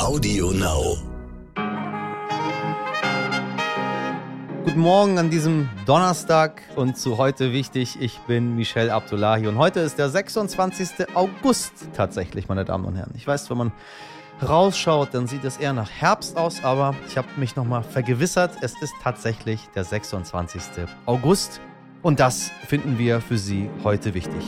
Audio Now. Guten Morgen an diesem Donnerstag und zu heute wichtig, ich bin Michel Abdullahi und heute ist der 26. August tatsächlich, meine Damen und Herren. Ich weiß, wenn man rausschaut, dann sieht es eher nach Herbst aus, aber ich habe mich nochmal vergewissert, es ist tatsächlich der 26. August und das finden wir für Sie heute wichtig.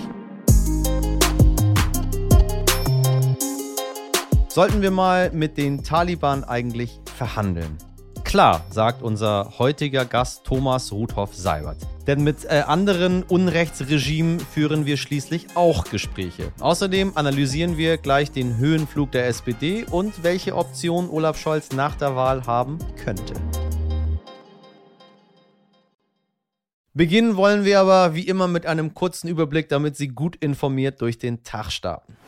Sollten wir mal mit den Taliban eigentlich verhandeln? Klar, sagt unser heutiger Gast Thomas Rudhoff-Seibert. Denn mit äh, anderen Unrechtsregimen führen wir schließlich auch Gespräche. Außerdem analysieren wir gleich den Höhenflug der SPD und welche Option Olaf Scholz nach der Wahl haben könnte. Beginnen wollen wir aber wie immer mit einem kurzen Überblick, damit Sie gut informiert durch den Tag starten.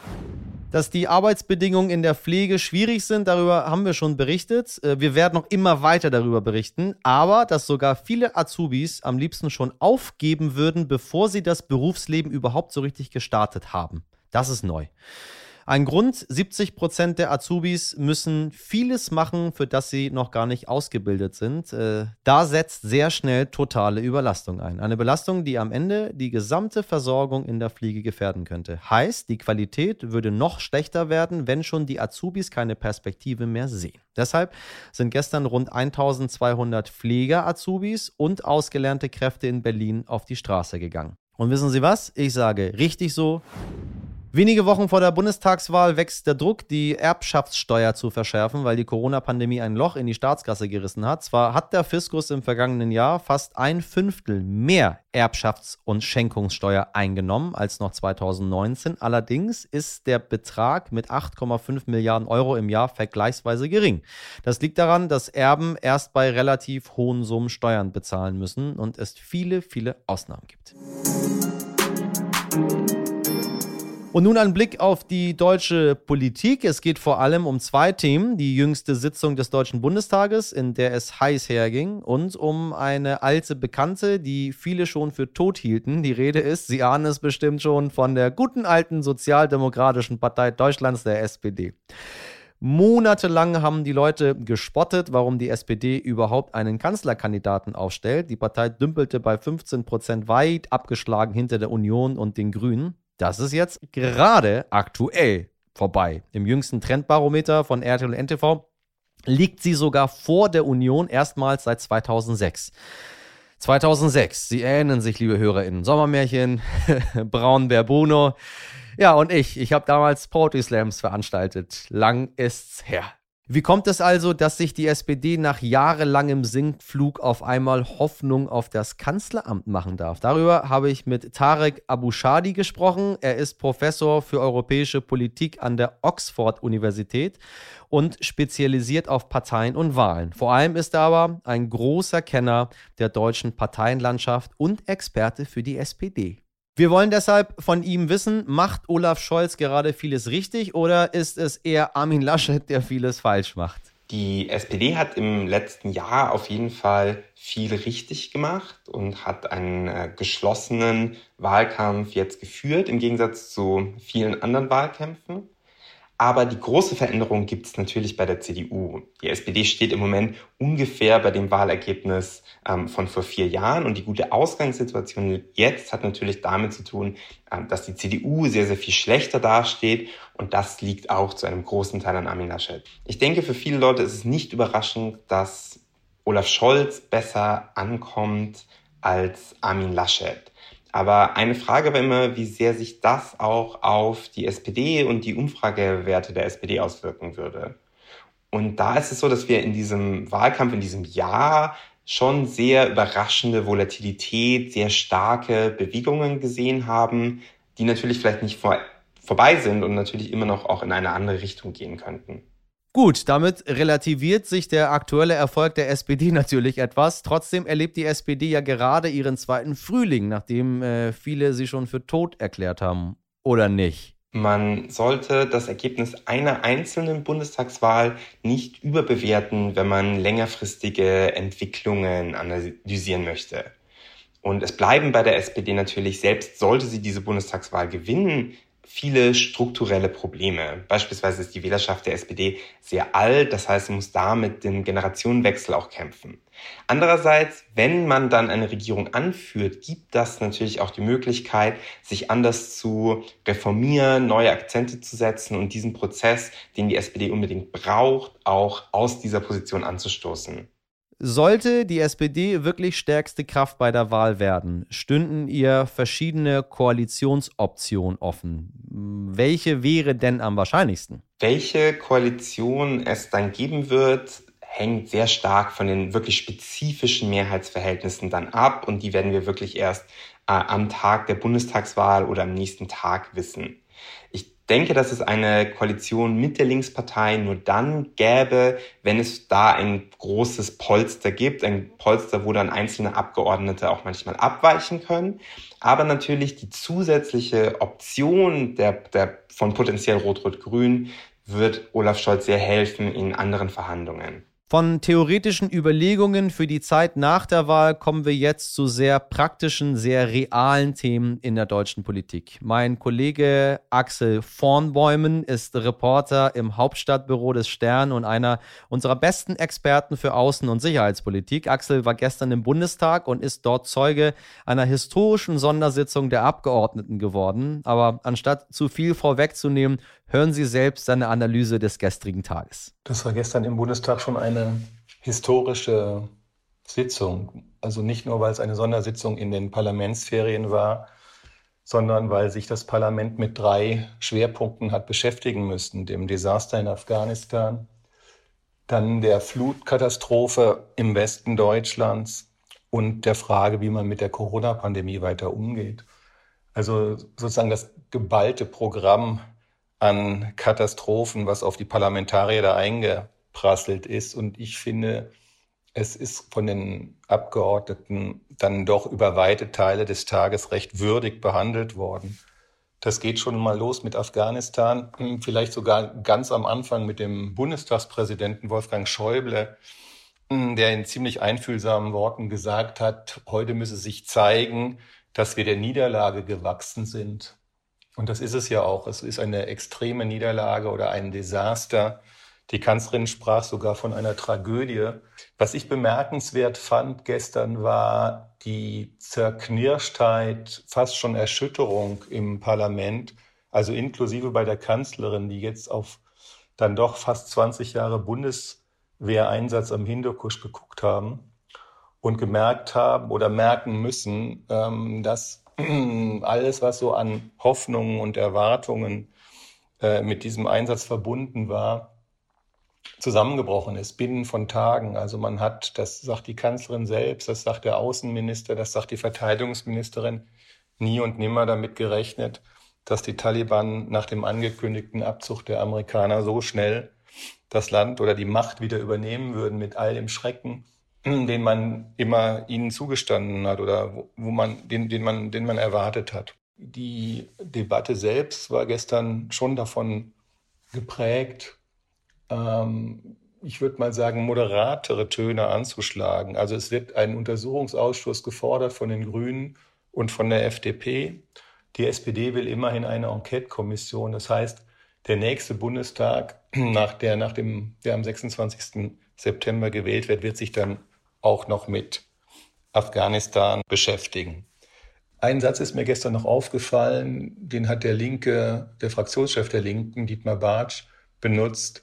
Dass die Arbeitsbedingungen in der Pflege schwierig sind, darüber haben wir schon berichtet. Äh, wir werden noch immer weiter darüber berichten. Aber dass sogar viele Azubis am liebsten schon aufgeben würden, bevor sie das Berufsleben überhaupt so richtig gestartet haben. Das ist neu. Ein Grund, 70 Prozent der Azubis müssen vieles machen, für das sie noch gar nicht ausgebildet sind. Äh, da setzt sehr schnell totale Überlastung ein. Eine Belastung, die am Ende die gesamte Versorgung in der Fliege gefährden könnte. Heißt, die Qualität würde noch schlechter werden, wenn schon die Azubis keine Perspektive mehr sehen. Deshalb sind gestern rund 1200 Pfleger-Azubis und ausgelernte Kräfte in Berlin auf die Straße gegangen. Und wissen Sie was? Ich sage richtig so, Wenige Wochen vor der Bundestagswahl wächst der Druck, die Erbschaftssteuer zu verschärfen, weil die Corona-Pandemie ein Loch in die Staatskasse gerissen hat. Zwar hat der Fiskus im vergangenen Jahr fast ein Fünftel mehr Erbschafts- und Schenkungssteuer eingenommen als noch 2019. Allerdings ist der Betrag mit 8,5 Milliarden Euro im Jahr vergleichsweise gering. Das liegt daran, dass Erben erst bei relativ hohen Summen Steuern bezahlen müssen und es viele, viele Ausnahmen gibt. Und nun ein Blick auf die deutsche Politik. Es geht vor allem um zwei Themen. Die jüngste Sitzung des Deutschen Bundestages, in der es heiß herging, und um eine alte Bekannte, die viele schon für tot hielten. Die Rede ist, Sie ahnen es bestimmt schon, von der guten alten Sozialdemokratischen Partei Deutschlands, der SPD. Monatelang haben die Leute gespottet, warum die SPD überhaupt einen Kanzlerkandidaten aufstellt. Die Partei dümpelte bei 15 Prozent weit abgeschlagen hinter der Union und den Grünen. Das ist jetzt gerade aktuell vorbei. Im jüngsten Trendbarometer von RTL und NTV liegt sie sogar vor der Union erstmals seit 2006. 2006, Sie erinnern sich, liebe HörerInnen, Sommermärchen, Braunbär Bruno. Ja, und ich, ich habe damals Poetry Slams veranstaltet. Lang ist's her. Wie kommt es also, dass sich die SPD nach jahrelangem Sinkflug auf einmal Hoffnung auf das Kanzleramt machen darf? Darüber habe ich mit Tarek Abushadi gesprochen. Er ist Professor für europäische Politik an der Oxford-Universität und spezialisiert auf Parteien und Wahlen. Vor allem ist er aber ein großer Kenner der deutschen Parteienlandschaft und Experte für die SPD. Wir wollen deshalb von ihm wissen, macht Olaf Scholz gerade vieles richtig oder ist es eher Armin Laschet, der vieles falsch macht? Die SPD hat im letzten Jahr auf jeden Fall viel richtig gemacht und hat einen äh, geschlossenen Wahlkampf jetzt geführt, im Gegensatz zu vielen anderen Wahlkämpfen. Aber die große Veränderung gibt es natürlich bei der CDU. Die SPD steht im Moment ungefähr bei dem Wahlergebnis ähm, von vor vier Jahren. Und die gute Ausgangssituation jetzt hat natürlich damit zu tun, ähm, dass die CDU sehr, sehr viel schlechter dasteht. Und das liegt auch zu einem großen Teil an Armin Laschet. Ich denke, für viele Leute ist es nicht überraschend, dass Olaf Scholz besser ankommt als Armin Laschet. Aber eine Frage war immer, wie sehr sich das auch auf die SPD und die Umfragewerte der SPD auswirken würde. Und da ist es so, dass wir in diesem Wahlkampf, in diesem Jahr schon sehr überraschende Volatilität, sehr starke Bewegungen gesehen haben, die natürlich vielleicht nicht vor, vorbei sind und natürlich immer noch auch in eine andere Richtung gehen könnten. Gut, damit relativiert sich der aktuelle Erfolg der SPD natürlich etwas. Trotzdem erlebt die SPD ja gerade ihren zweiten Frühling, nachdem äh, viele sie schon für tot erklärt haben. Oder nicht? Man sollte das Ergebnis einer einzelnen Bundestagswahl nicht überbewerten, wenn man längerfristige Entwicklungen analysieren möchte. Und es bleiben bei der SPD natürlich, selbst sollte sie diese Bundestagswahl gewinnen, viele strukturelle Probleme. Beispielsweise ist die Wählerschaft der SPD sehr alt, das heißt, sie muss da mit dem Generationenwechsel auch kämpfen. Andererseits, wenn man dann eine Regierung anführt, gibt das natürlich auch die Möglichkeit, sich anders zu reformieren, neue Akzente zu setzen und diesen Prozess, den die SPD unbedingt braucht, auch aus dieser Position anzustoßen. Sollte die SPD wirklich stärkste Kraft bei der Wahl werden, stünden ihr verschiedene Koalitionsoptionen offen. Welche wäre denn am wahrscheinlichsten? Welche Koalition es dann geben wird, hängt sehr stark von den wirklich spezifischen Mehrheitsverhältnissen dann ab und die werden wir wirklich erst äh, am Tag der Bundestagswahl oder am nächsten Tag wissen. Ich denke, dass es eine Koalition mit der Linkspartei nur dann gäbe, wenn es da ein großes Polster gibt, ein Polster, wo dann einzelne Abgeordnete auch manchmal abweichen können. Aber natürlich die zusätzliche Option der, der von potenziell Rot-Rot-Grün wird Olaf Scholz sehr helfen in anderen Verhandlungen. Von theoretischen Überlegungen für die Zeit nach der Wahl kommen wir jetzt zu sehr praktischen, sehr realen Themen in der deutschen Politik. Mein Kollege Axel Vornbäumen ist Reporter im Hauptstadtbüro des Stern und einer unserer besten Experten für Außen- und Sicherheitspolitik. Axel war gestern im Bundestag und ist dort Zeuge einer historischen Sondersitzung der Abgeordneten geworden. Aber anstatt zu viel vorwegzunehmen, Hören Sie selbst seine Analyse des gestrigen Tages. Das war gestern im Bundestag schon eine historische Sitzung. Also nicht nur, weil es eine Sondersitzung in den Parlamentsferien war, sondern weil sich das Parlament mit drei Schwerpunkten hat beschäftigen müssen. Dem Desaster in Afghanistan, dann der Flutkatastrophe im Westen Deutschlands und der Frage, wie man mit der Corona-Pandemie weiter umgeht. Also sozusagen das geballte Programm an Katastrophen, was auf die Parlamentarier da eingeprasselt ist. Und ich finde, es ist von den Abgeordneten dann doch über weite Teile des Tages recht würdig behandelt worden. Das geht schon mal los mit Afghanistan, vielleicht sogar ganz am Anfang mit dem Bundestagspräsidenten Wolfgang Schäuble, der in ziemlich einfühlsamen Worten gesagt hat, heute müsse sich zeigen, dass wir der Niederlage gewachsen sind. Und das ist es ja auch. Es ist eine extreme Niederlage oder ein Desaster. Die Kanzlerin sprach sogar von einer Tragödie. Was ich bemerkenswert fand gestern war die Zerknirschtheit, fast schon Erschütterung im Parlament, also inklusive bei der Kanzlerin, die jetzt auf dann doch fast 20 Jahre Bundeswehreinsatz am Hindukusch geguckt haben und gemerkt haben oder merken müssen, ähm, dass alles, was so an Hoffnungen und Erwartungen äh, mit diesem Einsatz verbunden war, zusammengebrochen ist binnen von Tagen. Also man hat, das sagt die Kanzlerin selbst, das sagt der Außenminister, das sagt die Verteidigungsministerin, nie und nimmer damit gerechnet, dass die Taliban nach dem angekündigten Abzug der Amerikaner so schnell das Land oder die Macht wieder übernehmen würden mit all dem Schrecken, den man immer ihnen zugestanden hat oder wo, wo man, den, den man, den man erwartet hat. Die Debatte selbst war gestern schon davon geprägt, ähm, ich würde mal sagen, moderatere Töne anzuschlagen. Also es wird ein Untersuchungsausschuss gefordert von den Grünen und von der FDP. Die SPD will immerhin eine Enquete-Kommission. Das heißt, der nächste Bundestag, nach der, nach dem, der am 26. September gewählt wird, wird sich dann auch noch mit Afghanistan beschäftigen. Ein Satz ist mir gestern noch aufgefallen, den hat der Linke, der Fraktionschef der Linken, Dietmar Bartsch, benutzt.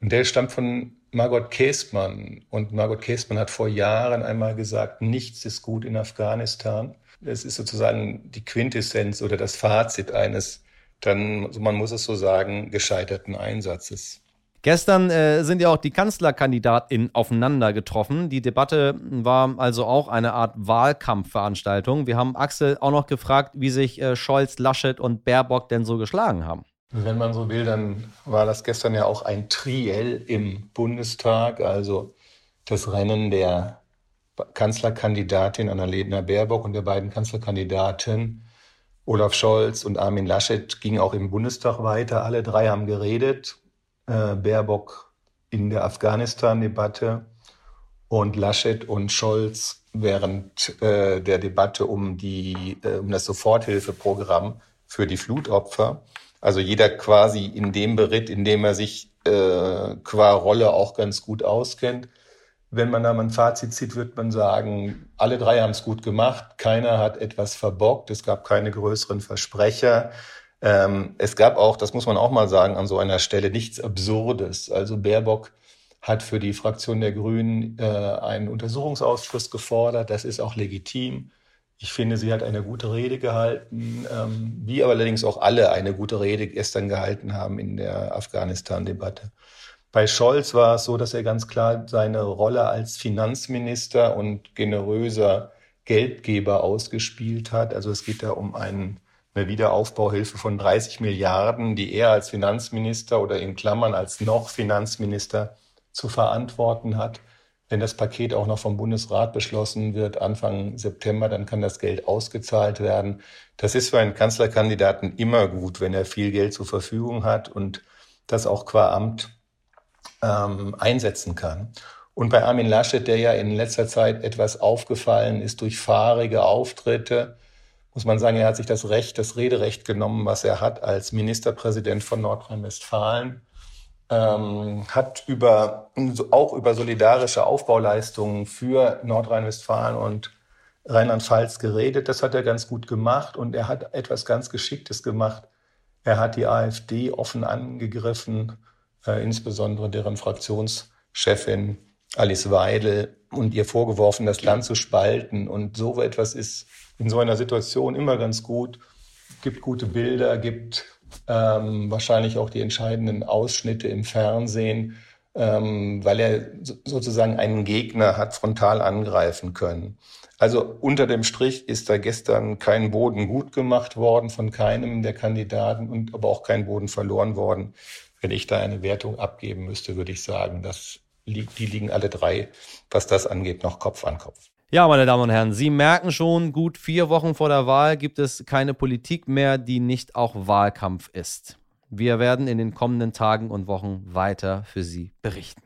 Und der stammt von Margot Käßmann. Und Margot Käßmann hat vor Jahren einmal gesagt, nichts ist gut in Afghanistan. Das ist sozusagen die Quintessenz oder das Fazit eines dann, man muss es so sagen, gescheiterten Einsatzes. Gestern äh, sind ja auch die KanzlerkandidatInnen aufeinander getroffen. Die Debatte war also auch eine Art Wahlkampfveranstaltung. Wir haben Axel auch noch gefragt, wie sich äh, Scholz, Laschet und Baerbock denn so geschlagen haben. Wenn man so will, dann war das gestern ja auch ein Triell im Bundestag, also das Rennen der Kanzlerkandidatin Annalena Baerbock und der beiden Kanzlerkandidaten Olaf Scholz und Armin Laschet ging auch im Bundestag weiter. Alle drei haben geredet äh, Baerbock in der Afghanistan-Debatte und Laschet und Scholz während äh, der Debatte um, die, äh, um das Soforthilfeprogramm für die Flutopfer. Also jeder quasi in dem Beritt, in dem er sich äh, qua Rolle auch ganz gut auskennt. Wenn man da mal ein Fazit zieht, wird man sagen, alle drei haben es gut gemacht. Keiner hat etwas verbockt. Es gab keine größeren Versprecher. Ähm, es gab auch, das muss man auch mal sagen, an so einer Stelle nichts Absurdes. Also Baerbock hat für die Fraktion der Grünen äh, einen Untersuchungsausschuss gefordert. Das ist auch legitim. Ich finde, sie hat eine gute Rede gehalten, ähm, wie allerdings auch alle eine gute Rede gestern gehalten haben in der Afghanistan-Debatte. Bei Scholz war es so, dass er ganz klar seine Rolle als Finanzminister und generöser Geldgeber ausgespielt hat. Also es geht da um einen, eine Wiederaufbauhilfe von 30 Milliarden, die er als Finanzminister oder in Klammern als noch Finanzminister zu verantworten hat. Wenn das Paket auch noch vom Bundesrat beschlossen wird, Anfang September, dann kann das Geld ausgezahlt werden. Das ist für einen Kanzlerkandidaten immer gut, wenn er viel Geld zur Verfügung hat und das auch qua Amt ähm, einsetzen kann. Und bei Armin Laschet, der ja in letzter Zeit etwas aufgefallen ist durch fahrige Auftritte, muss man sagen, er hat sich das Recht, das Rederecht genommen, was er hat als Ministerpräsident von Nordrhein-Westfalen ähm, hat über, auch über solidarische Aufbauleistungen für Nordrhein-Westfalen und Rheinland-Pfalz geredet. Das hat er ganz gut gemacht und er hat etwas ganz Geschicktes gemacht. Er hat die AfD offen angegriffen, äh, insbesondere deren Fraktionschefin Alice Weidel und ihr vorgeworfen, das Land zu spalten. Und so etwas ist in so einer Situation immer ganz gut. Gibt gute Bilder, gibt ähm, wahrscheinlich auch die entscheidenden Ausschnitte im Fernsehen, ähm, weil er sozusagen einen Gegner hat frontal angreifen können. Also unter dem Strich ist da gestern kein Boden gut gemacht worden von keinem der Kandidaten und aber auch kein Boden verloren worden. Wenn ich da eine Wertung abgeben müsste, würde ich sagen, dass die liegen alle drei, was das angeht, noch Kopf an Kopf. Ja, meine Damen und Herren, Sie merken schon, gut vier Wochen vor der Wahl gibt es keine Politik mehr, die nicht auch Wahlkampf ist. Wir werden in den kommenden Tagen und Wochen weiter für Sie berichten.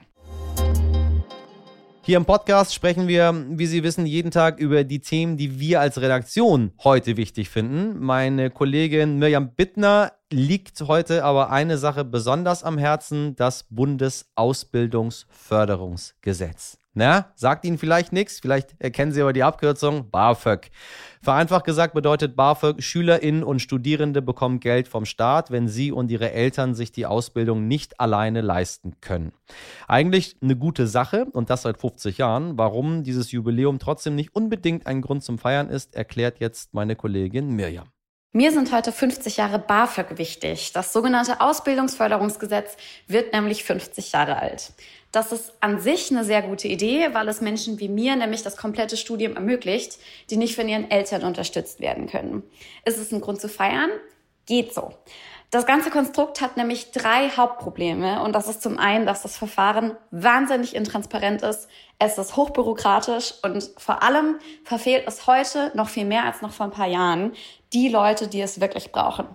Hier im Podcast sprechen wir, wie Sie wissen, jeden Tag über die Themen, die wir als Redaktion heute wichtig finden. Meine Kollegin Mirjam Bittner liegt heute aber eine Sache besonders am Herzen, das Bundesausbildungsförderungsgesetz. Na, sagt Ihnen vielleicht nichts, vielleicht erkennen Sie aber die Abkürzung BAföG. Vereinfacht gesagt bedeutet BAföG, SchülerInnen und Studierende bekommen Geld vom Staat, wenn sie und ihre Eltern sich die Ausbildung nicht alleine leisten können. Eigentlich eine gute Sache und das seit 50 Jahren. Warum dieses Jubiläum trotzdem nicht unbedingt ein Grund zum Feiern ist, erklärt jetzt meine Kollegin Mirjam. Mir sind heute 50 Jahre BAföG wichtig. Das sogenannte Ausbildungsförderungsgesetz wird nämlich 50 Jahre alt. Das ist an sich eine sehr gute Idee, weil es Menschen wie mir nämlich das komplette Studium ermöglicht, die nicht von ihren Eltern unterstützt werden können. Ist es ein Grund zu feiern? Geht so. Das ganze Konstrukt hat nämlich drei Hauptprobleme und das ist zum einen, dass das Verfahren wahnsinnig intransparent ist, es ist hochbürokratisch und vor allem verfehlt es heute noch viel mehr als noch vor ein paar Jahren die Leute, die es wirklich brauchen.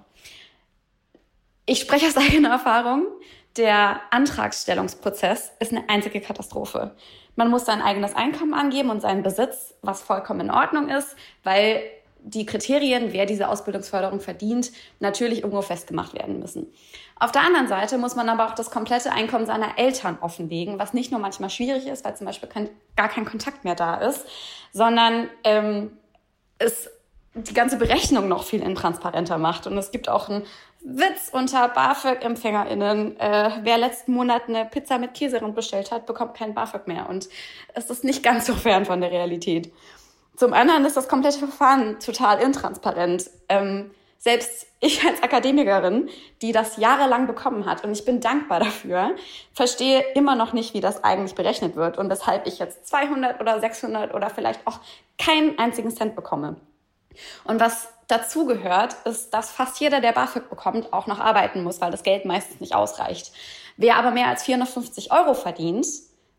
Ich spreche aus eigener Erfahrung der Antragsstellungsprozess ist eine einzige Katastrophe. Man muss sein eigenes Einkommen angeben und seinen Besitz, was vollkommen in Ordnung ist, weil die Kriterien, wer diese Ausbildungsförderung verdient, natürlich irgendwo festgemacht werden müssen. Auf der anderen Seite muss man aber auch das komplette Einkommen seiner Eltern offenlegen, was nicht nur manchmal schwierig ist, weil zum Beispiel kein, gar kein Kontakt mehr da ist, sondern ähm, es die ganze Berechnung noch viel intransparenter macht. Und es gibt auch ein Witz unter BAföG-EmpfängerInnen. Äh, wer letzten Monat eine Pizza mit Käserund bestellt hat, bekommt kein BAföG mehr. Und es ist nicht ganz so fern von der Realität. Zum anderen ist das komplette Verfahren total intransparent. Ähm, selbst ich als Akademikerin, die das jahrelang bekommen hat, und ich bin dankbar dafür, verstehe immer noch nicht, wie das eigentlich berechnet wird und weshalb ich jetzt 200 oder 600 oder vielleicht auch keinen einzigen Cent bekomme. Und was dazu gehört, ist, dass fast jeder, der BAföG bekommt, auch noch arbeiten muss, weil das Geld meistens nicht ausreicht. Wer aber mehr als 450 Euro verdient,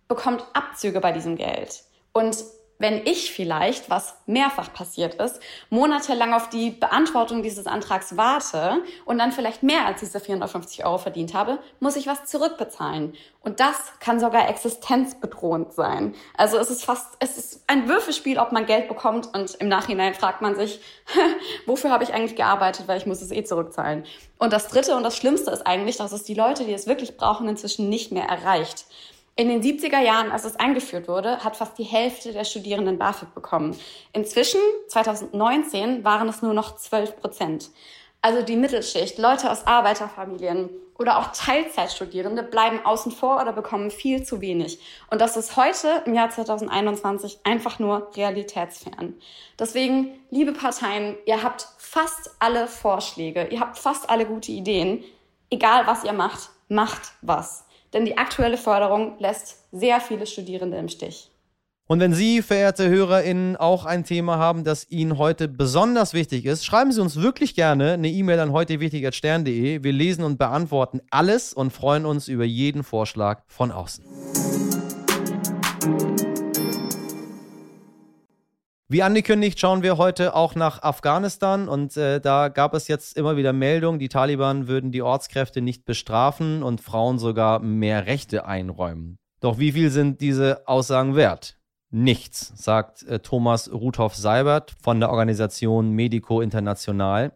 bekommt Abzüge bei diesem Geld. Und wenn ich vielleicht, was mehrfach passiert ist, monatelang auf die Beantwortung dieses Antrags warte und dann vielleicht mehr als diese 450 Euro verdient habe, muss ich was zurückbezahlen. Und das kann sogar existenzbedrohend sein. Also es ist fast, es ist ein Würfelspiel, ob man Geld bekommt und im Nachhinein fragt man sich, wofür habe ich eigentlich gearbeitet, weil ich muss es eh zurückzahlen. Und das Dritte und das Schlimmste ist eigentlich, dass es die Leute, die es wirklich brauchen, inzwischen nicht mehr erreicht. In den 70er Jahren, als es eingeführt wurde, hat fast die Hälfte der Studierenden BAföG bekommen. Inzwischen, 2019, waren es nur noch 12 Prozent. Also die Mittelschicht, Leute aus Arbeiterfamilien oder auch Teilzeitstudierende bleiben außen vor oder bekommen viel zu wenig. Und das ist heute im Jahr 2021 einfach nur realitätsfern. Deswegen, liebe Parteien, ihr habt fast alle Vorschläge, ihr habt fast alle gute Ideen. Egal was ihr macht, macht was denn die aktuelle Förderung lässt sehr viele Studierende im Stich. Und wenn Sie, verehrte HörerInnen, auch ein Thema haben, das Ihnen heute besonders wichtig ist, schreiben Sie uns wirklich gerne eine E-Mail an heutewichtig.stern.de. Wir lesen und beantworten alles und freuen uns über jeden Vorschlag von außen. Wie angekündigt, schauen wir heute auch nach Afghanistan und äh, da gab es jetzt immer wieder Meldungen, die Taliban würden die Ortskräfte nicht bestrafen und Frauen sogar mehr Rechte einräumen. Doch wie viel sind diese Aussagen wert? Nichts, sagt äh, Thomas Ruthoff-Seibert von der Organisation Medico International.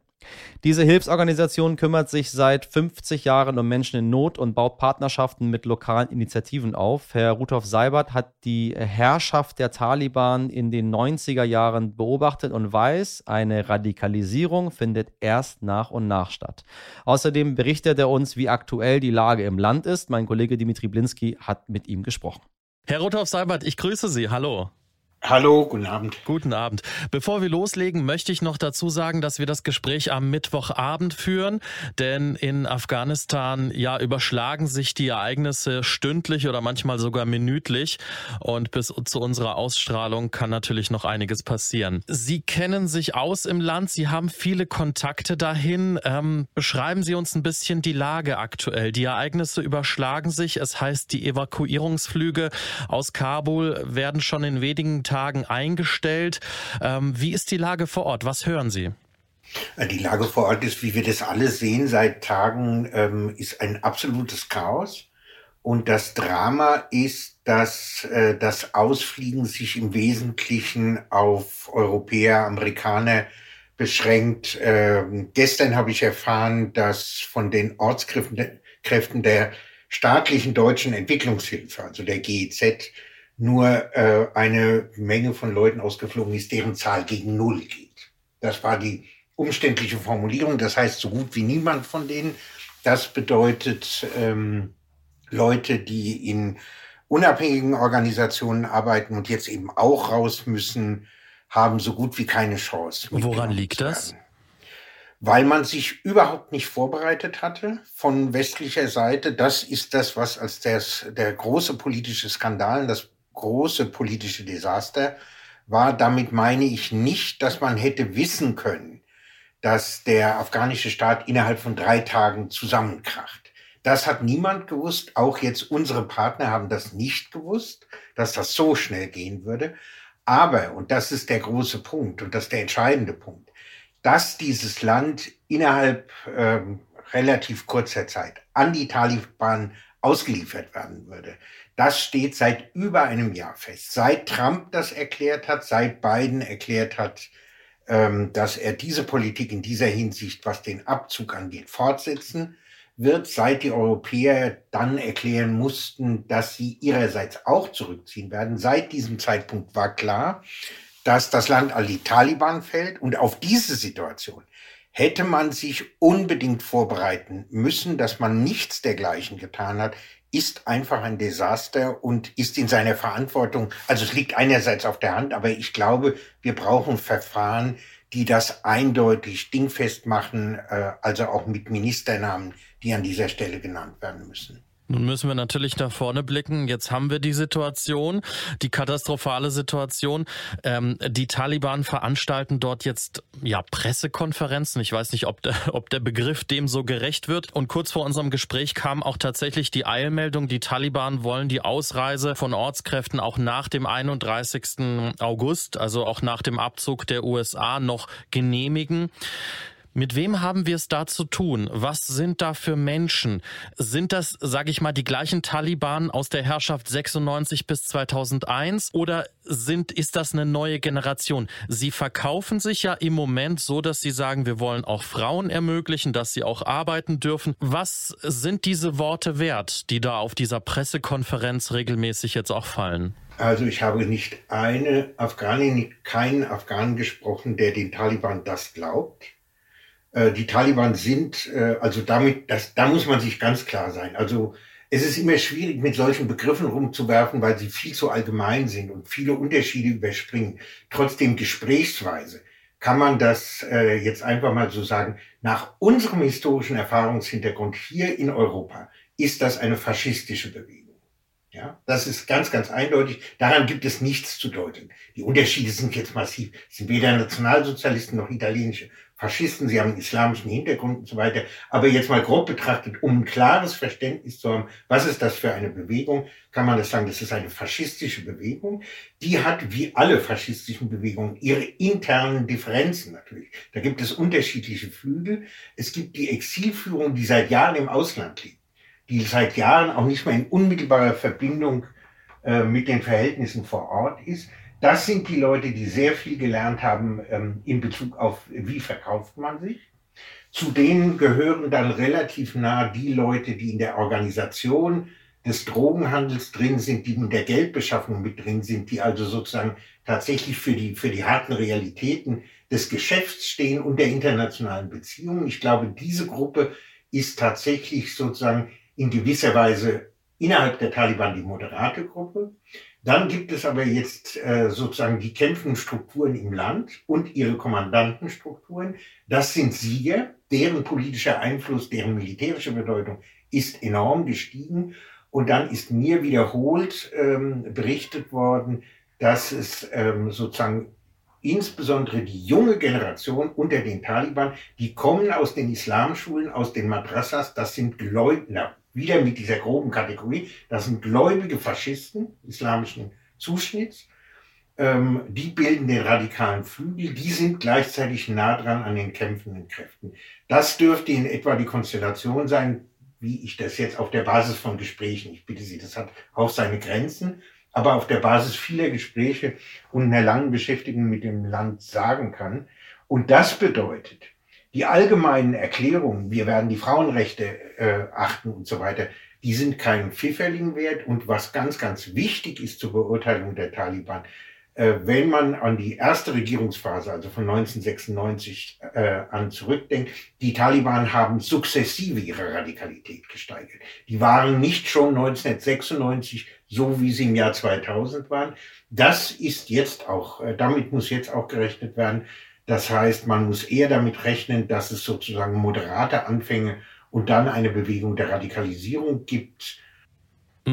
Diese Hilfsorganisation kümmert sich seit 50 Jahren um Menschen in Not und baut Partnerschaften mit lokalen Initiativen auf. Herr Rudolf Seibert hat die Herrschaft der Taliban in den 90er Jahren beobachtet und weiß, eine Radikalisierung findet erst nach und nach statt. Außerdem berichtet er uns, wie aktuell die Lage im Land ist. Mein Kollege Dimitri Blinski hat mit ihm gesprochen. Herr Rudolf Seibert, ich grüße Sie. Hallo. Hallo, guten Abend. Guten Abend. Bevor wir loslegen, möchte ich noch dazu sagen, dass wir das Gespräch am Mittwochabend führen, denn in Afghanistan ja überschlagen sich die Ereignisse stündlich oder manchmal sogar minütlich und bis zu unserer Ausstrahlung kann natürlich noch einiges passieren. Sie kennen sich aus im Land, Sie haben viele Kontakte dahin. Ähm, beschreiben Sie uns ein bisschen die Lage aktuell. Die Ereignisse überschlagen sich. Es heißt, die Evakuierungsflüge aus Kabul werden schon in wenigen Tagen eingestellt. Ähm, wie ist die Lage vor Ort? Was hören Sie? Äh, die Lage vor Ort ist, wie wir das alle sehen, seit Tagen ähm, ist ein absolutes Chaos. Und das Drama ist, dass äh, das Ausfliegen sich im Wesentlichen auf Europäer, Amerikaner beschränkt. Ähm, gestern habe ich erfahren, dass von den Ortskräften der staatlichen deutschen Entwicklungshilfe, also der GEZ, nur äh, eine Menge von Leuten ausgeflogen ist, deren Zahl gegen Null geht. Das war die umständliche Formulierung, das heißt so gut wie niemand von denen. Das bedeutet ähm, Leute, die in unabhängigen Organisationen arbeiten und jetzt eben auch raus müssen, haben so gut wie keine Chance. Woran liegt das? Weil man sich überhaupt nicht vorbereitet hatte von westlicher Seite. Das ist das, was als das, der große politische Skandal, das große politische Desaster war. Damit meine ich nicht, dass man hätte wissen können, dass der afghanische Staat innerhalb von drei Tagen zusammenkracht. Das hat niemand gewusst. Auch jetzt unsere Partner haben das nicht gewusst, dass das so schnell gehen würde. Aber, und das ist der große Punkt und das ist der entscheidende Punkt, dass dieses Land innerhalb ähm, relativ kurzer Zeit an die Taliban ausgeliefert werden würde. Das steht seit über einem Jahr fest. Seit Trump das erklärt hat, seit Biden erklärt hat, ähm, dass er diese Politik in dieser Hinsicht, was den Abzug angeht, fortsetzen wird, seit die Europäer dann erklären mussten, dass sie ihrerseits auch zurückziehen werden. Seit diesem Zeitpunkt war klar, dass das Land an die Taliban fällt und auf diese Situation hätte man sich unbedingt vorbereiten müssen, dass man nichts dergleichen getan hat, ist einfach ein Desaster und ist in seiner Verantwortung, also es liegt einerseits auf der Hand, aber ich glaube, wir brauchen Verfahren, die das eindeutig dingfest machen, äh, also auch mit Ministernamen, die an dieser Stelle genannt werden müssen. Nun müssen wir natürlich nach vorne blicken. Jetzt haben wir die Situation, die katastrophale Situation. Ähm, die Taliban veranstalten dort jetzt ja Pressekonferenzen. Ich weiß nicht, ob der, ob der Begriff dem so gerecht wird. Und kurz vor unserem Gespräch kam auch tatsächlich die Eilmeldung, die Taliban wollen die Ausreise von Ortskräften auch nach dem 31. August, also auch nach dem Abzug der USA noch genehmigen. Mit wem haben wir es da zu tun? Was sind da für Menschen? Sind das, sage ich mal, die gleichen Taliban aus der Herrschaft 96 bis 2001 oder sind, ist das eine neue Generation? Sie verkaufen sich ja im Moment so, dass sie sagen, wir wollen auch Frauen ermöglichen, dass sie auch arbeiten dürfen. Was sind diese Worte wert, die da auf dieser Pressekonferenz regelmäßig jetzt auch fallen? Also ich habe nicht eine Afghanin, keinen Afghanen gesprochen, der den Taliban das glaubt. Äh, die Taliban sind, äh, also damit, das, da muss man sich ganz klar sein. Also es ist immer schwierig, mit solchen Begriffen rumzuwerfen, weil sie viel zu allgemein sind und viele Unterschiede überspringen. Trotzdem gesprächsweise kann man das äh, jetzt einfach mal so sagen. Nach unserem historischen Erfahrungshintergrund hier in Europa ist das eine faschistische Bewegung. Ja, das ist ganz, ganz eindeutig. Daran gibt es nichts zu deuten. Die Unterschiede sind jetzt massiv. Es sind weder Nationalsozialisten noch italienische Faschisten, sie haben einen islamischen Hintergrund und so weiter. Aber jetzt mal grob betrachtet, um ein klares Verständnis zu haben, was ist das für eine Bewegung, kann man das sagen, das ist eine faschistische Bewegung. Die hat, wie alle faschistischen Bewegungen, ihre internen Differenzen natürlich. Da gibt es unterschiedliche Flügel. Es gibt die Exilführung, die seit Jahren im Ausland liegt, die seit Jahren auch nicht mehr in unmittelbarer Verbindung äh, mit den Verhältnissen vor Ort ist. Das sind die Leute, die sehr viel gelernt haben ähm, in Bezug auf, wie verkauft man sich. Zu denen gehören dann relativ nah die Leute, die in der Organisation des Drogenhandels drin sind, die in der Geldbeschaffung mit drin sind, die also sozusagen tatsächlich für die, für die harten Realitäten des Geschäfts stehen und der internationalen Beziehungen. Ich glaube, diese Gruppe ist tatsächlich sozusagen in gewisser Weise innerhalb der Taliban die moderate Gruppe. Dann gibt es aber jetzt äh, sozusagen die kämpfenden Strukturen im Land und ihre Kommandantenstrukturen. Das sind Sieger, deren politischer Einfluss, deren militärische Bedeutung ist enorm gestiegen. Und dann ist mir wiederholt ähm, berichtet worden, dass es ähm, sozusagen insbesondere die junge Generation unter den Taliban, die kommen aus den Islamschulen, aus den Madrassas, das sind Gläubner, wieder mit dieser groben Kategorie, das sind gläubige Faschisten islamischen Zuschnitts, ähm, die bilden den radikalen Flügel, die sind gleichzeitig nah dran an den kämpfenden Kräften. Das dürfte in etwa die Konstellation sein, wie ich das jetzt auf der Basis von Gesprächen, ich bitte Sie, das hat auch seine Grenzen, aber auf der Basis vieler Gespräche und einer langen Beschäftigung mit dem Land sagen kann. Und das bedeutet, die allgemeinen Erklärungen, wir werden die Frauenrechte äh, achten und so weiter, die sind keinen Pfifferling wert. Und was ganz, ganz wichtig ist zur Beurteilung der Taliban, äh, wenn man an die erste Regierungsphase, also von 1996 äh, an zurückdenkt, die Taliban haben sukzessive ihre Radikalität gesteigert. Die waren nicht schon 1996 so, wie sie im Jahr 2000 waren. Das ist jetzt auch, äh, damit muss jetzt auch gerechnet werden, das heißt, man muss eher damit rechnen, dass es sozusagen moderate Anfänge und dann eine Bewegung der Radikalisierung gibt.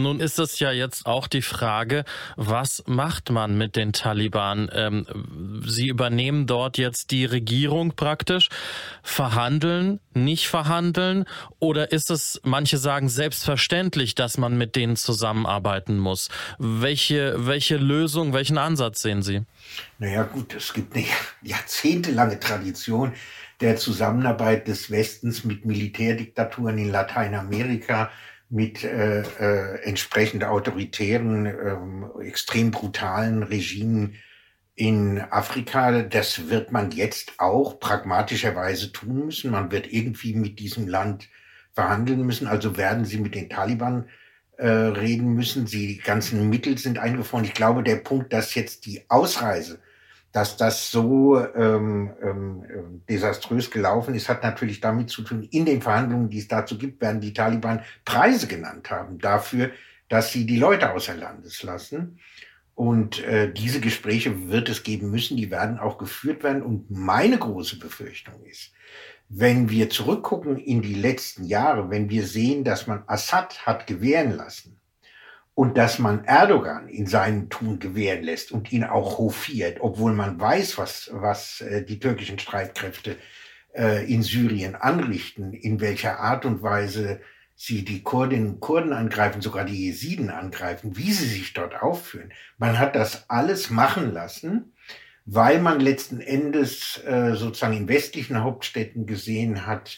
Nun ist es ja jetzt auch die Frage, was macht man mit den Taliban? Ähm, sie übernehmen dort jetzt die Regierung praktisch, verhandeln, nicht verhandeln oder ist es, manche sagen selbstverständlich, dass man mit denen zusammenarbeiten muss? Welche, welche Lösung, welchen Ansatz sehen Sie? Naja gut, es gibt eine jahrzehntelange Tradition der Zusammenarbeit des Westens mit Militärdiktaturen in Lateinamerika, mit äh, äh, entsprechend autoritären, äh, extrem brutalen Regimen in Afrika. Das wird man jetzt auch pragmatischerweise tun müssen. Man wird irgendwie mit diesem Land verhandeln müssen. Also werden sie mit den Taliban äh, reden müssen. Die ganzen Mittel sind eingefroren. Ich glaube, der Punkt, dass jetzt die Ausreise, dass das so ähm, ähm, desaströs gelaufen ist, hat natürlich damit zu tun, in den Verhandlungen, die es dazu gibt, werden die Taliban Preise genannt haben dafür, dass sie die Leute außer Landes lassen. Und äh, diese Gespräche wird es geben müssen, die werden auch geführt werden. Und meine große Befürchtung ist, wenn wir zurückgucken in die letzten Jahre, wenn wir sehen, dass man Assad hat gewähren lassen und dass man Erdogan in seinem Tun gewähren lässt und ihn auch hofiert, obwohl man weiß, was, was äh, die türkischen Streitkräfte äh, in Syrien anrichten, in welcher Art und Weise sie die Kurdinnen und Kurden angreifen, sogar die Jesiden angreifen, wie sie sich dort aufführen. Man hat das alles machen lassen, weil man letzten Endes äh, sozusagen in westlichen Hauptstädten gesehen hat,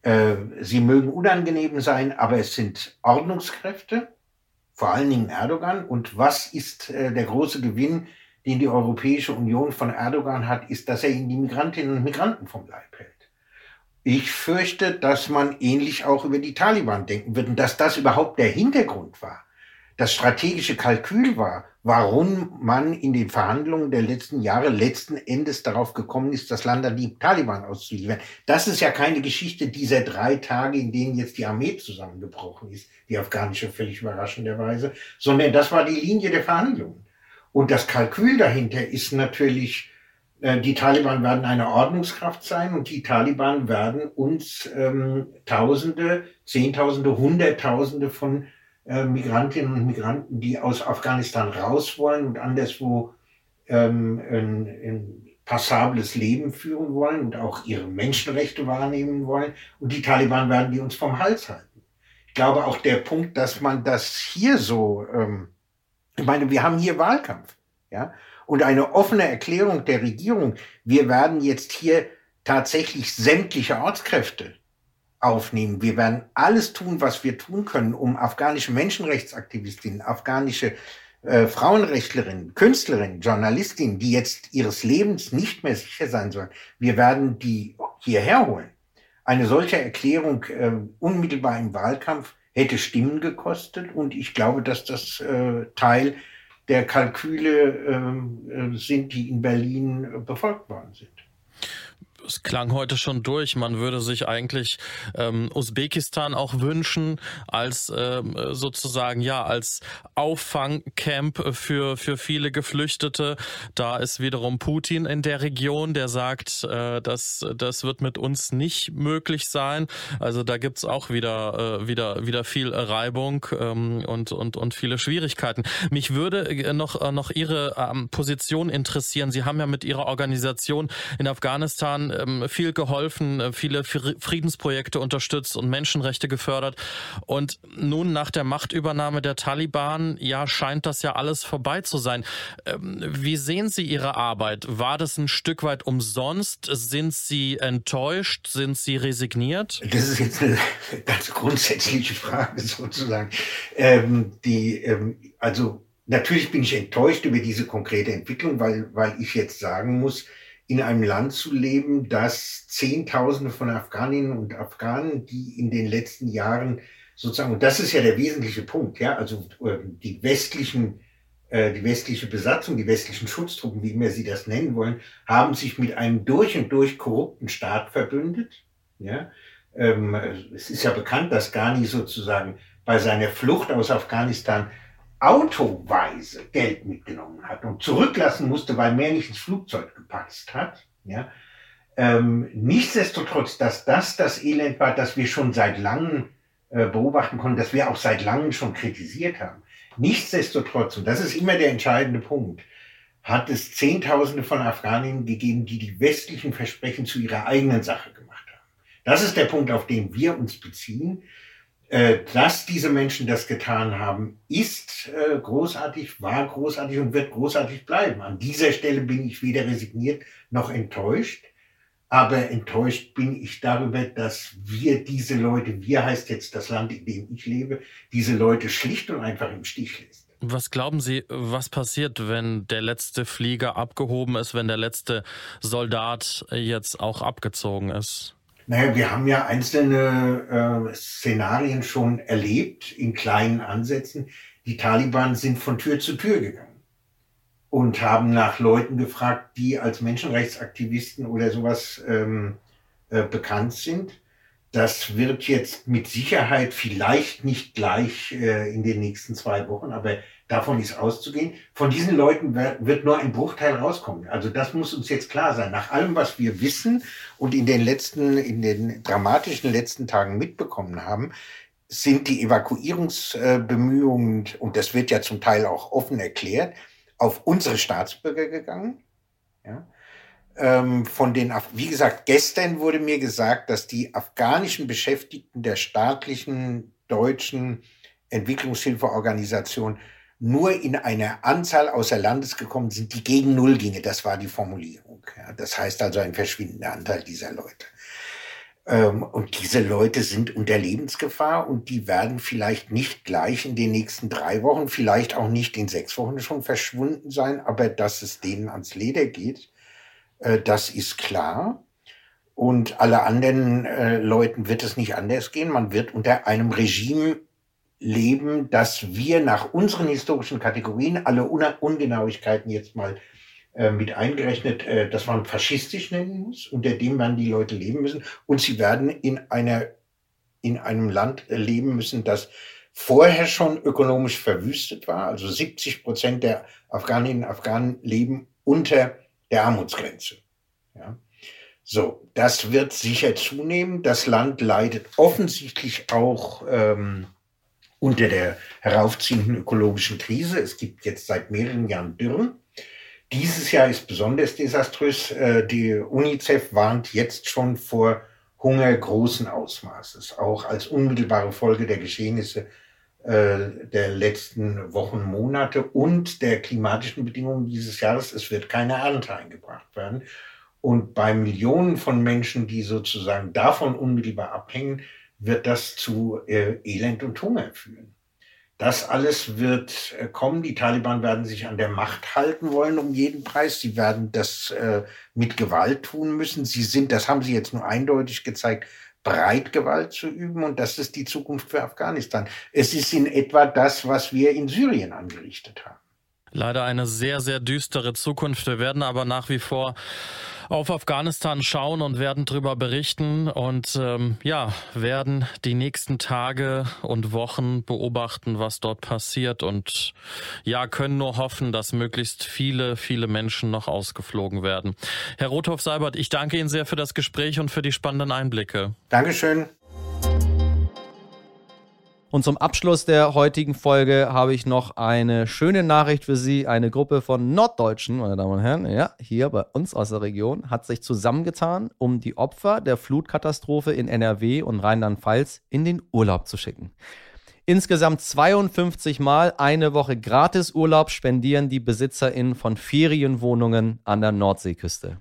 äh, sie mögen unangenehm sein, aber es sind Ordnungskräfte, vor allen Dingen Erdogan. Und was ist äh, der große Gewinn, den die Europäische Union von Erdogan hat, ist, dass er ihnen die Migrantinnen und Migranten vom Leib hält. Ich fürchte, dass man ähnlich auch über die Taliban denken wird und dass das überhaupt der Hintergrund war, das strategische Kalkül war, warum man in den Verhandlungen der letzten Jahre letzten Endes darauf gekommen ist, das Land an die Taliban auszuliefern. Das ist ja keine Geschichte dieser drei Tage, in denen jetzt die Armee zusammengebrochen ist, die afghanische völlig überraschenderweise, sondern das war die Linie der Verhandlungen. Und das Kalkül dahinter ist natürlich äh, die Taliban werden eine Ordnungskraft sein und die Taliban werden uns ähm, Tausende, Zehntausende, Hunderttausende von äh, Migrantinnen und Migranten, die aus Afghanistan raus wollen und anderswo ähm, ein, ein passables Leben führen wollen und auch ihre Menschenrechte wahrnehmen wollen. Und die Taliban werden die uns vom Hals halten. Ich glaube auch der Punkt, dass man das hier so, ähm, ich meine, wir haben hier Wahlkampf, ja, und eine offene Erklärung der Regierung, wir werden jetzt hier tatsächlich sämtliche Ortskräfte aufnehmen. Wir werden alles tun, was wir tun können, um afghanische Menschenrechtsaktivistinnen, afghanische äh, Frauenrechtlerinnen, Künstlerinnen, Journalistinnen, die jetzt ihres Lebens nicht mehr sicher sein sollen, wir werden die hierher holen. Eine solche Erklärung äh, unmittelbar im Wahlkampf hätte Stimmen gekostet und ich glaube, dass das äh, Teil der Kalküle ähm, äh, sind, die in Berlin äh, befolgt worden sind es klang heute schon durch. Man würde sich eigentlich ähm, Usbekistan auch wünschen als ähm, sozusagen ja als Auffangcamp für für viele Geflüchtete. Da ist wiederum Putin in der Region, der sagt, äh, dass das wird mit uns nicht möglich sein. Also da gibt's auch wieder äh, wieder wieder viel Reibung ähm, und und und viele Schwierigkeiten. Mich würde äh, noch äh, noch Ihre ähm, Position interessieren. Sie haben ja mit Ihrer Organisation in Afghanistan ähm, viel geholfen, äh, viele Friedensprojekte unterstützt und Menschenrechte gefördert. Und nun nach der Machtübernahme der Taliban, ja, scheint das ja alles vorbei zu sein. Ähm, wie sehen Sie Ihre Arbeit? War das ein Stück weit umsonst? Sind Sie enttäuscht? Sind Sie resigniert? Das ist jetzt eine ganz grundsätzliche Frage sozusagen. Ähm, die, ähm, also natürlich bin ich enttäuscht über diese konkrete Entwicklung, weil, weil ich jetzt sagen muss, in einem Land zu leben, das Zehntausende von Afghaninnen und Afghanen, die in den letzten Jahren sozusagen, und das ist ja der wesentliche Punkt, ja, also äh, die westlichen, äh, die westliche Besatzung, die westlichen Schutztruppen, wie immer sie das nennen wollen, haben sich mit einem durch und durch korrupten Staat verbündet, ja. Ähm, es ist ja bekannt, dass Ghani sozusagen bei seiner Flucht aus Afghanistan autoweise Geld mitgenommen hat und zurücklassen musste, weil mehr nicht ins Flugzeug gepasst hat. Ja. Ähm, nichtsdestotrotz, dass das das Elend war, das wir schon seit langem äh, beobachten konnten, das wir auch seit langem schon kritisiert haben. Nichtsdestotrotz, und das ist immer der entscheidende Punkt, hat es Zehntausende von Afghaninnen gegeben, die die westlichen Versprechen zu ihrer eigenen Sache gemacht haben. Das ist der Punkt, auf den wir uns beziehen. Äh, dass diese Menschen das getan haben, ist äh, großartig, war großartig und wird großartig bleiben. An dieser Stelle bin ich weder resigniert noch enttäuscht. Aber enttäuscht bin ich darüber, dass wir diese Leute, wir heißt jetzt das Land, in dem ich lebe, diese Leute schlicht und einfach im Stich lässt. Was glauben Sie, was passiert, wenn der letzte Flieger abgehoben ist, wenn der letzte Soldat jetzt auch abgezogen ist? Naja, wir haben ja einzelne äh, Szenarien schon erlebt in kleinen Ansätzen. Die Taliban sind von Tür zu Tür gegangen und haben nach Leuten gefragt, die als Menschenrechtsaktivisten oder sowas ähm, äh, bekannt sind. Das wird jetzt mit Sicherheit vielleicht nicht gleich äh, in den nächsten zwei Wochen, aber davon ist auszugehen. Von diesen Leuten wird nur ein Bruchteil rauskommen. Also das muss uns jetzt klar sein. Nach allem, was wir wissen und in den letzten, in den dramatischen letzten Tagen mitbekommen haben, sind die Evakuierungsbemühungen, und das wird ja zum Teil auch offen erklärt, auf unsere Staatsbürger gegangen. Ja ähm, von den, wie gesagt, gestern wurde mir gesagt, dass die afghanischen Beschäftigten der staatlichen deutschen Entwicklungshilfeorganisation nur in einer Anzahl außer Landes gekommen sind, die gegen Null ginge. Das war die Formulierung. Ja, das heißt also ein verschwindender Anteil dieser Leute. Ähm, und diese Leute sind unter Lebensgefahr und die werden vielleicht nicht gleich in den nächsten drei Wochen, vielleicht auch nicht in sechs Wochen schon verschwunden sein, aber dass es denen ans Leder geht, äh, das ist klar. Und alle anderen äh, Leuten wird es nicht anders gehen. Man wird unter einem Regime leben, dass wir nach unseren historischen Kategorien, alle Un Ungenauigkeiten jetzt mal äh, mit eingerechnet, äh, dass man faschistisch nennen muss, unter dem werden die Leute leben müssen. Und sie werden in einer, in einem Land leben müssen, das vorher schon ökonomisch verwüstet war. Also 70 Prozent der Afghaninnen und Afghanen leben unter der Armutsgrenze. Ja. So, das wird sicher zunehmen. Das Land leidet offensichtlich auch ähm, unter der heraufziehenden ökologischen Krise. Es gibt jetzt seit mehreren Jahren Dürren. Dieses Jahr ist besonders desaströs. Äh, die UNICEF warnt jetzt schon vor Hunger großen Ausmaßes, auch als unmittelbare Folge der Geschehnisse äh, der letzten Wochen, Monate und der klimatischen Bedingungen dieses Jahres. Es wird keine Ernte eingebracht werden. Und bei Millionen von Menschen, die sozusagen davon unmittelbar abhängen, wird das zu äh, Elend und Hunger führen. Das alles wird äh, kommen. Die Taliban werden sich an der Macht halten wollen um jeden Preis. Sie werden das äh, mit Gewalt tun müssen. Sie sind, das haben sie jetzt nur eindeutig gezeigt, breit Gewalt zu üben und das ist die Zukunft für Afghanistan. Es ist in etwa das, was wir in Syrien angerichtet haben. Leider eine sehr, sehr düstere Zukunft. Wir werden aber nach wie vor auf Afghanistan schauen und werden darüber berichten und ähm, ja, werden die nächsten Tage und Wochen beobachten, was dort passiert und ja, können nur hoffen, dass möglichst viele, viele Menschen noch ausgeflogen werden. Herr Rothoff-Seibert, ich danke Ihnen sehr für das Gespräch und für die spannenden Einblicke. Dankeschön. Und zum Abschluss der heutigen Folge habe ich noch eine schöne Nachricht für Sie. Eine Gruppe von Norddeutschen, meine Damen und Herren, ja, hier bei uns aus der Region, hat sich zusammengetan, um die Opfer der Flutkatastrophe in NRW und Rheinland-Pfalz in den Urlaub zu schicken. Insgesamt 52 Mal eine Woche Gratisurlaub spendieren die BesitzerInnen von Ferienwohnungen an der Nordseeküste.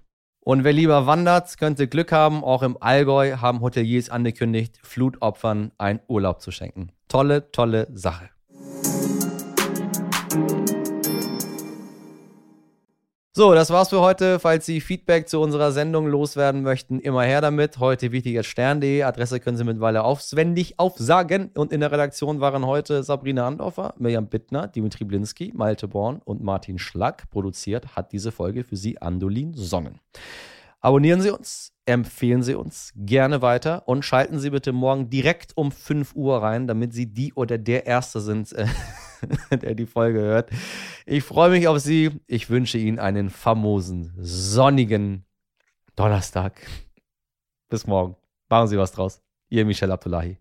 Und wer lieber wandert, könnte Glück haben. Auch im Allgäu haben Hoteliers angekündigt, Flutopfern einen Urlaub zu schenken. Tolle, tolle Sache. So, das war's für heute. Falls Sie Feedback zu unserer Sendung loswerden möchten, immer her damit. Heute wichtiger.stern.de. Adresse können Sie mittlerweile aufwendig aufsagen. Und in der Redaktion waren heute Sabrina Andorfer, Mirjam Bittner, Dimitri Blinski, Malte Born und Martin Schlack. Produziert hat diese Folge für Sie Andolin Sonnen. Abonnieren Sie uns, empfehlen Sie uns gerne weiter und schalten Sie bitte morgen direkt um 5 Uhr rein, damit Sie die oder der Erste sind. Der die Folge hört. Ich freue mich auf Sie. Ich wünsche Ihnen einen famosen, sonnigen Donnerstag. Bis morgen. Machen Sie was draus. Ihr Michel Abdullahi.